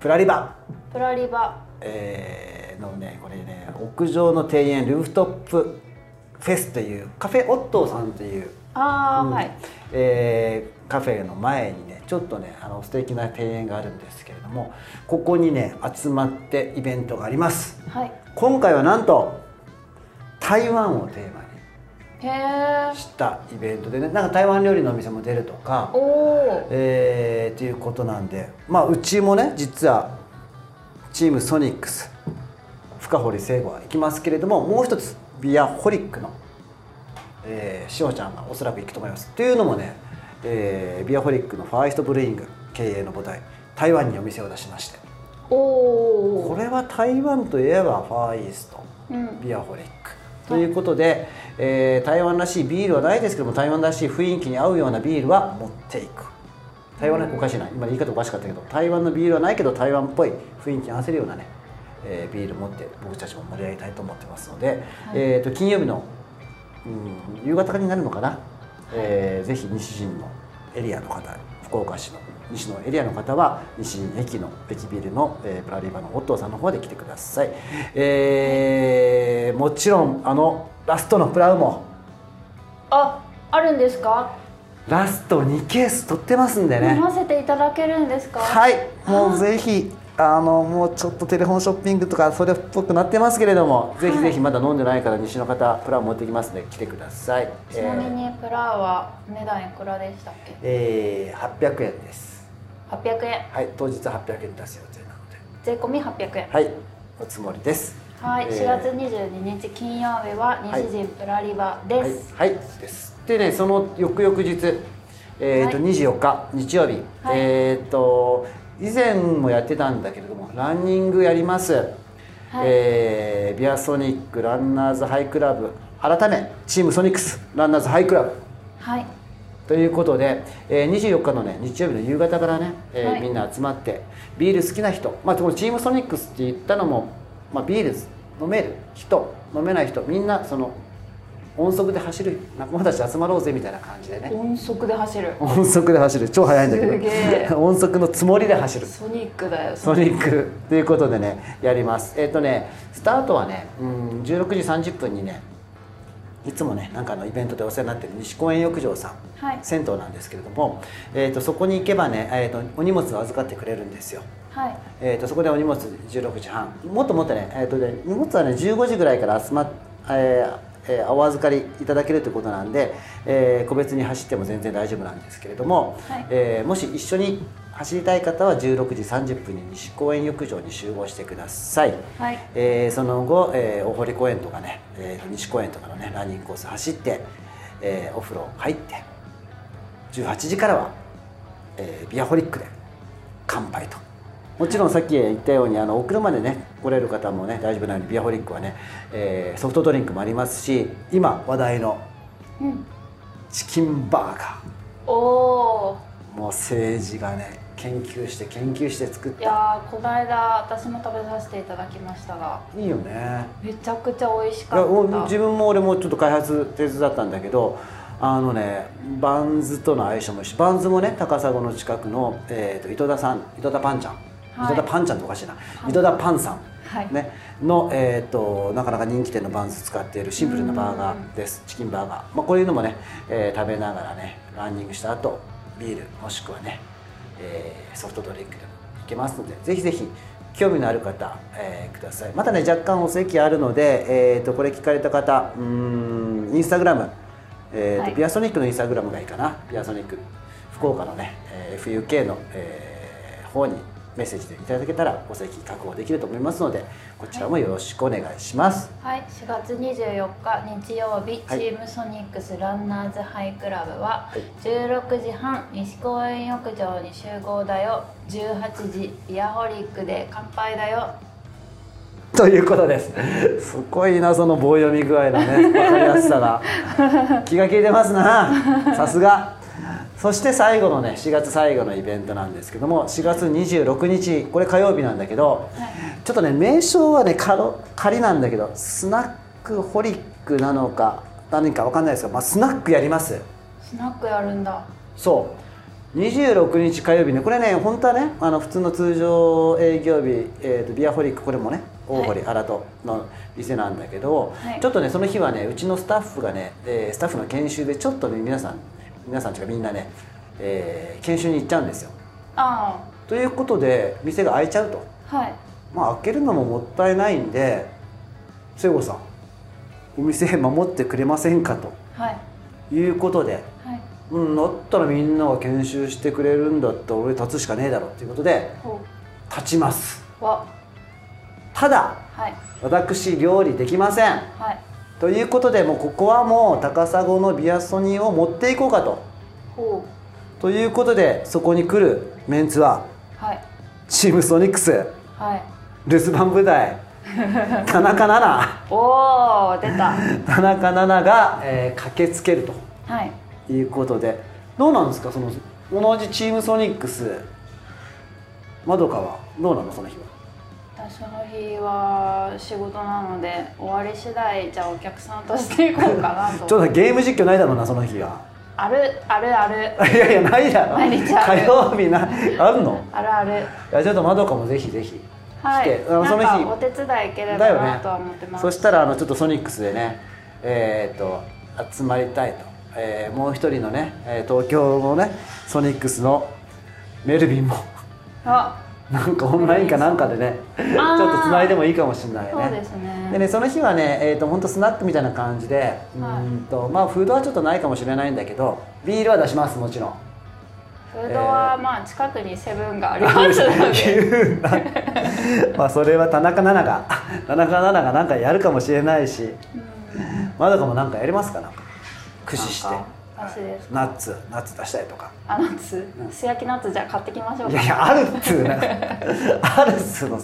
プラリバ、
プラリバ。
えーのね、これね、屋上の庭園ルーフトップ。フェスというカフェオットーさんという。
ああ、はい。
えーカフェの前にねちょっとねあの素敵な庭園があるんですけれどもここにね集まってイベントがあります。
はい。
今回はなんと台湾をテーマにしたイベントでねなんか台湾料理のお店も出るとか
おお
えー、っていうことなんでまあうちもね実はチームソニックス深堀聖吾は行きますけれどももう一つビアホリックの、えー、しおちゃんがおそらく行くと思います。というのもね、えービアホリックのファーイストブルーイング経営の母体台湾にお店を出しまして。
おお
これは台湾といえばファーイースト
うん。
ビアホリック。ということで、えー台湾らしいビールはないですけども台湾らしい雰囲気に合うようなビールは持っていく。台湾のおかしいな。今言い方おかしかったけど台湾のビールはないけど台湾っぽい雰囲気に合わせるようなね、えービール持って僕たちも盛り上げたいと思ってますので、えー、と金曜日の、うん、夕方になるのかな、えーぜひ西陣のエリアの方福岡市の西のエリアの方は西陣駅の駅ビルの、えープラリバのオットーさんの方で来てください、えーもちろんあのラストのプラウも。
ああるんですか？
ラスト2ケース取ってますんでね。
飲ませていただけるんですか？
はいもうぜひあのもうちょっとテレフォンショッピングとかそれっぽくなってますけれども、ぜひぜひまだ飲んでないから西の方プラン持ってきますので来てください。
ちなみにプラは値段いくらでしたっけ？
えー、えー800円です。
800円。
はい当日800円出す予定なので。
税込み800円。
はいおつもりです。
はい、
えー
4月22日金曜日は西陣プラリバです、
はい、はい、です。でねその翌々日えーと
はい。
24日日曜日、
はい。
えっ、と以前もやってたんだけれどもランニングやります、
はい。
えービアソニックランナーズハイクラブ改めチームソニックスランナーズハイクラブ
はい。
ということで、えー24日のね日曜日の夕方からね、えー
はい。
みんな集まってビール好きな人、まあ、このチームソニックスって言ったのも、まあ、ビール飲める人飲めない人みんなその音速で走る。仲間たち集まろうぜみたいな感じでね。
音速で走る。
音速で走る。超速いんだけ
すげえ。
ど 音速のつもりで走る。
ソニックだよ
ソニック。ということでねやります。えっ、とねスタートはねうん16時30分にねいつもねなんかあのイベントでお世話になってる西公園浴場さん。
はい。
銭湯なんですけれども、えー、とそこに行けばね、えー、とお荷物を預かってくれるんですよ、
はい。
えー、とそこでお荷物16時半。もっともっとね,、えーとね荷物はね15時ぐらいから集まっ、えーえーお預かりいただけるということなんで、えー個別に走っても全然大丈夫なんですけれども、
はい。
えーもし一緒に走りたい方は16時30分に西公園浴場に集合してください、
はい。
えーその後、えー大堀公園とかね、えー西公園とかのねランニングコース走って、えーお風呂入って18時からは、えービアホリックで乾杯ともちろんさっき言ったようにあのお車でね来れる方もね大丈夫なようにビアホリックはね、えーソフトドリンクもありますし今話題の
うん
チキンバーガ
おお
ー。もう政治がね研究して研究して作っ
い
た
やーこの間私も食べさせていただきましたが。
いいよね。
めちゃくちゃ美味し
い
かった。
やお自分も俺もちょっと開発手伝ったんだけどあのねバンズとの相性もいいしバンズもね高砂の近くの、えー、と井戸田さん井戸田パンちゃん、
はい。
井戸田パンちゃんっておかしいな、井戸田パンさん、
はい。
ね、の、えー、となかなか人気店のバンズ使っているシンプルなバーガーです。チキンバーガー、まあ、こういうのもね、えー食べながらねランニングした後ビールもしくはね、えーソフトドリンクでもいけますのでぜひぜひ興味のある方、えーください。またね若干お席あるので、えー、とこれ聞かれた方うーんインスタグラム、えーと
はい。
ビアソニックのインスタグラムがいいかな。ビアソニック。福岡のね、えー FUK の、えー方にメッセージでいただけたらお席確保できると思いますのでこちらもよろしくお願いします、
はい、4月24日日曜日、
はい。
チームソニックスランナーズハイクラブは
はい。
16時半西公園浴場に集合だよ。18時ビアホリックで乾杯だよ。
ということです。すごいなその棒読み具合のね。分かりやすさが。気が利いてますな。さすがそして最後のね4月最後のイベントなんですけども4月26日これ火曜日なんだけど、ちょっとね名称はね仮なんだけどスナックホリックなのか何か分かんないですが、まあ、スナックやります。
スナックやるんだ。
そう。26日火曜日ねこれね本当はねあの普通の通常営業日、えーとビアホリックこれもね大堀荒戸の店なんだけど、
はい。
ちょっとねその日はねうちのスタッフがね、えースタッフの研修でちょっとね皆さん皆さんというかみんなね、えー研修に行っちゃうんですよ。
あ
ということで店が開いちゃうと。
あはい。
まあ開けるのももったいないんで聖子さんお店守ってくれませんかと。
はい。
いうことで。
はい。
うん、だったらみんなが研修してくれるんだったら俺立つしかねえだろっていうことで
ほ
立ちます。ただ
はい。
私料理できません。
はい
ということでもうここはもう高砂のビアソニーを持っていこうかと。
ほ
ということでそこに来るメンツは
うはい。
チームソニックス。
はい。
留守番部隊。田中奈
おお出た。
々田中奈々が、えー駆けつけると。
はい。
いうことで。どうなんですか？その同じチームソニックス。まどかは？どうなの？その日は
その日は仕事なので終わり次第じゃあお客さんとしていこうかなと。
ちょっとゲーム実況ないだろうなその日は。
あるあるある。
いやいやないだろ。
毎日ある。
火曜日なあるの？
あるある。
いやちょっとまどかもぜひぜひ。
はい。
その日
かお手伝いいければ
だよね
なとは思ってます、
そしたらあのちょっとソニックスでねえっ、と集まりたいと、えーもう一人のね、えー東京のねソニックスのメルビンも。
あ
なんかオンラインかなんかでねちょっとつないでもいいかもしれないね。
そうですね。
でねその日はね、えー、と本当スナックみたいな感じで、うーんとまあフードはちょっとないかもしれないんだけどビールは出しますもちろん。
フードはまあ近くにセブンがあります。ので
言うなまあそれは田中奈々が 田中奈々がなんかやるかもしれないしまどかもなんかやりますかなんか。駆使してナッツ。ナッツ。出したりとか。
あナッツ？素焼きナッツじゃあ買ってきましょうか。
いやいやあるっつうな。あるっつうの。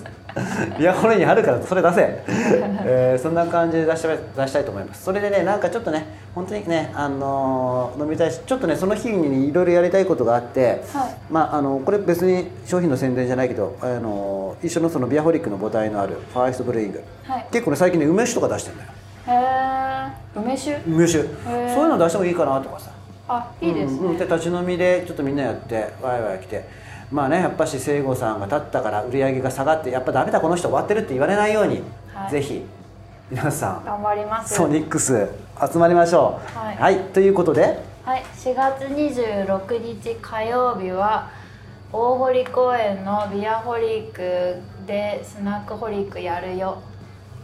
ビアホリにあるからそれ出せ、えーそんな感じで出した出したいと思います。それでねなんかちょっとね本当にね、あのー飲みたいしちょっとねその日にいろいろやりたいことがあって、
はい。
まああのこれ別に商品の宣伝じゃないけど、あのー一緒のそのビアホリックの母体のあるファーストブルーイング、
はい。
結構ね最近ね梅酒とか出してるんだよ
へえ梅酒？
梅酒。
ー。
そういうの出してもいいかなとかさ。
あいいですね、
うんうん。で立ち飲みでちょっとみんなやってワイワイ来て。まあねやっぱし聖子さんが立ったから売り上げが下がってやっぱダメだこの人終わってるって言われないように、
はい。
ぜひ皆さん
頑張ります。
ソニックス集まりましょう。
はい。
ということで
はい、4月26日火曜日は大堀公園のビアホリックでスナックホリックやるよ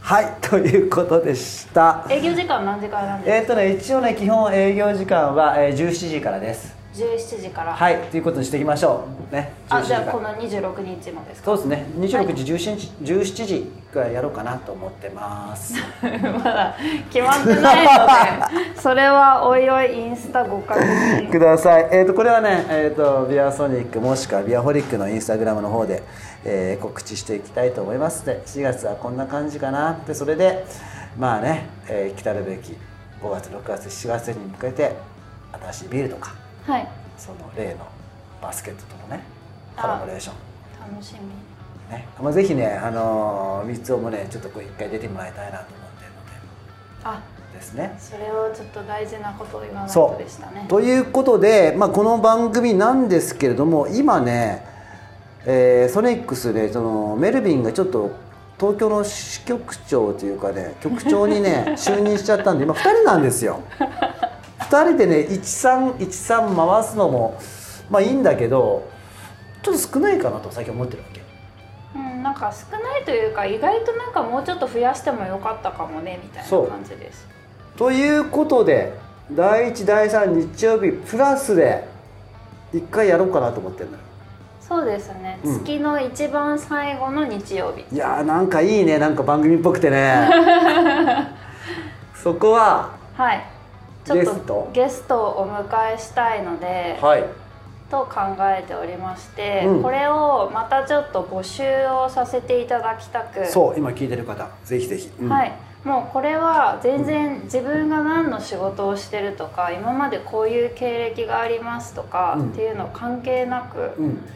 はいということでした。
営業時間何時からなんです
えっ、とね一応ね基本営業時間は、えー17時からです。
か17時から。
はいということにしていきましょうね。17
あじゃあこの26日もですか？
そうですね。26時、17時17時ぐらいやろうかなと思ってます。
まだ決まってないのでそれはおいおいインスタご確認。
ください。えっ、とこれはね、えっ、とビアソニックもしくはビアホリックのインスタグラムの方で、えー告知していきたいと思います。で、4月はこんな感じかな。ってそれでまあね、えー来たるべき5月、6月、7月に向けて新しいビールとか
はい。
その例のバスケットとのね
あ
コラボレーション。
楽しみ。
ね、まあ、ぜひね、あのー、三つもねちょっとこう一回出てもらいたいなと思ってる
あ
ので。ですね。
それをちょっと大事なことを言わない
そう。
とでしたね。
ということで、まあ、この番組なんですけれども今ね、えーソニックスでそのメルビンがちょっと東京の支局長というかね局長にね 就任しちゃったんで今2人なんですよ。2人でね1313回すのもまあいいんだけどちょっと少ないかなと最近思ってるわけ。
うん、なんか少ないというか意外となんかもうちょっと増やしてもよかったかもねみたいな感じです
ということで第1第3日曜日プラスで1回やろうかなと思ってるのよ。
そうですね、
うん。
月の一番最後の日曜日。
いやーなんかいいね。なんか番組っぽくてね。そこは
はい。ちょっとゲスト？をお迎えしたいので
はい。
と考えておりまして、
うん。
これをまたちょっと募集をさせていただきたく。
そう今聞いてる方ぜひぜひ、うん。
はい、もうこれは全然自分が何の仕事をしてるとか今までこういう経歴がありますとか
うん
っていうの関係なく、
うん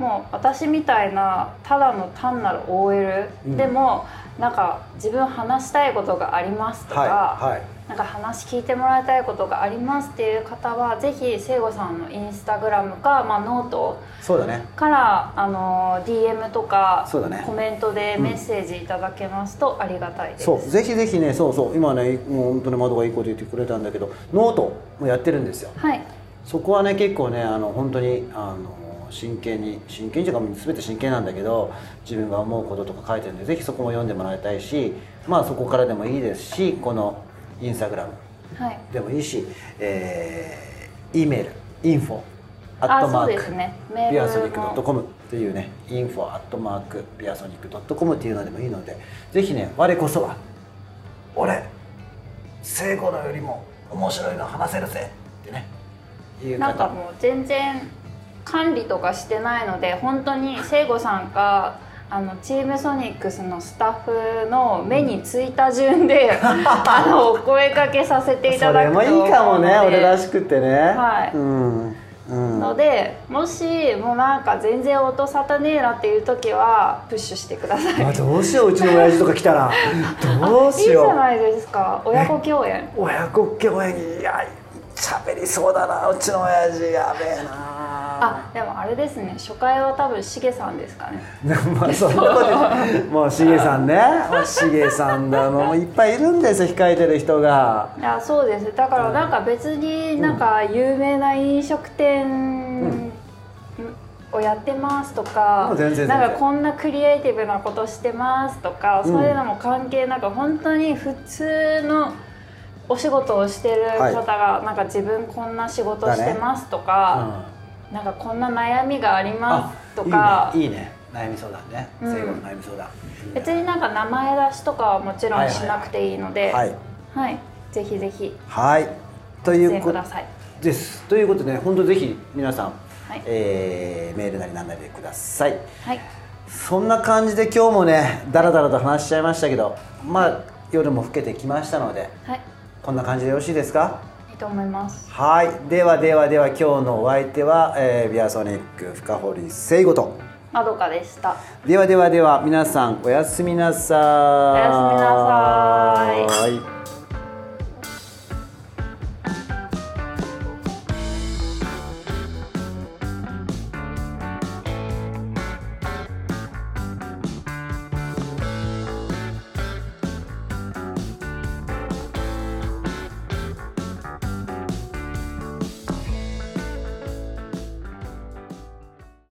もう私みたいなただの単なる OL、
うん。
でもなんか自分話したいことがありますとか、
はいはい。
なんか話聞いてもらいたいことがありますっていう方はぜひ聖子さんのインスタグラムか、まあ、ノート
そうだね。
からあの DM とか
そうだね。
コメントでメッセージいただけますとありがたいです。
そうぜひぜひねそうそう今ねもう本当にまどかいいこと言ってくれたんだけどノートもやってるんですよ。
はい。
そこはね結構ねあの本当にあの真剣に真剣にというか全て真剣なんだけど自分が思うこととか書いてるんでぜひそこも読んでもらいたいしまあそこからでもいいですしこのインスタグラム
はい。
でもいいし、えー、E メール info アッ
あそう
トマーク
ね。
ビアソニック
の
.com っていうね info アットマークビアソニック .com っていうのでもいいのでぜひね我こそは俺聖子のよりも面白いの話せるぜってねいう方。
なんかもう全然管理とかしてないので本当に聖子さんがあのチームソニックスのスタッフの目についた順で、あのお声かけさせていた
それも
だくと思うので
いいかもね俺らしくてね。
はい。
うん。うん。
のでもしもうなんか全然音沙汰ねえなっていう時はプッシュしてください。
あどうしよううちの親父とか来たら。どう
いいじ
しよう
ゃないですか。親子共演。
親子共演。いや喋りそうだなうちの親父。やべえな
あでもあれですね。初回は多分しげさんですかね。
まあそんなこともうしげさんね。しげさんだもういっぱいいるんですよ。控えてる人が。
いやそうです。だからなんか別になんか有名な飲食店をやってますとか、なんかこんなクリエイティブなことしてますとか、
うん。
そういうのも関係なく本当に普通のお仕事をしてる
はい。
方が、なんか自分こんな仕事してますとか、なんかこんな悩みがありますとか。
いいね。いいね。悩み相談ね。
うん。
最後の悩み相談。
別になんか名前出しとかはもちろんしなくていいので、
はい
はい、ぜひぜひ。
はい。と
出
いうこと。です。ということでね本当ぜひ皆さん、
はい。
えーメールなりなんなりでください。
はい。
そんな感じで今日もねだらだらと話しちゃいましたけどまあ夜も更けてきましたので
はい。
こんな感じでよろしいですか？
と思います。
はい。ではではでは今日のお相手は、えービアソニック深堀聖子と。
まどかでした。
ではではでは皆さんおやすみなさい。
おやすみなさい。
い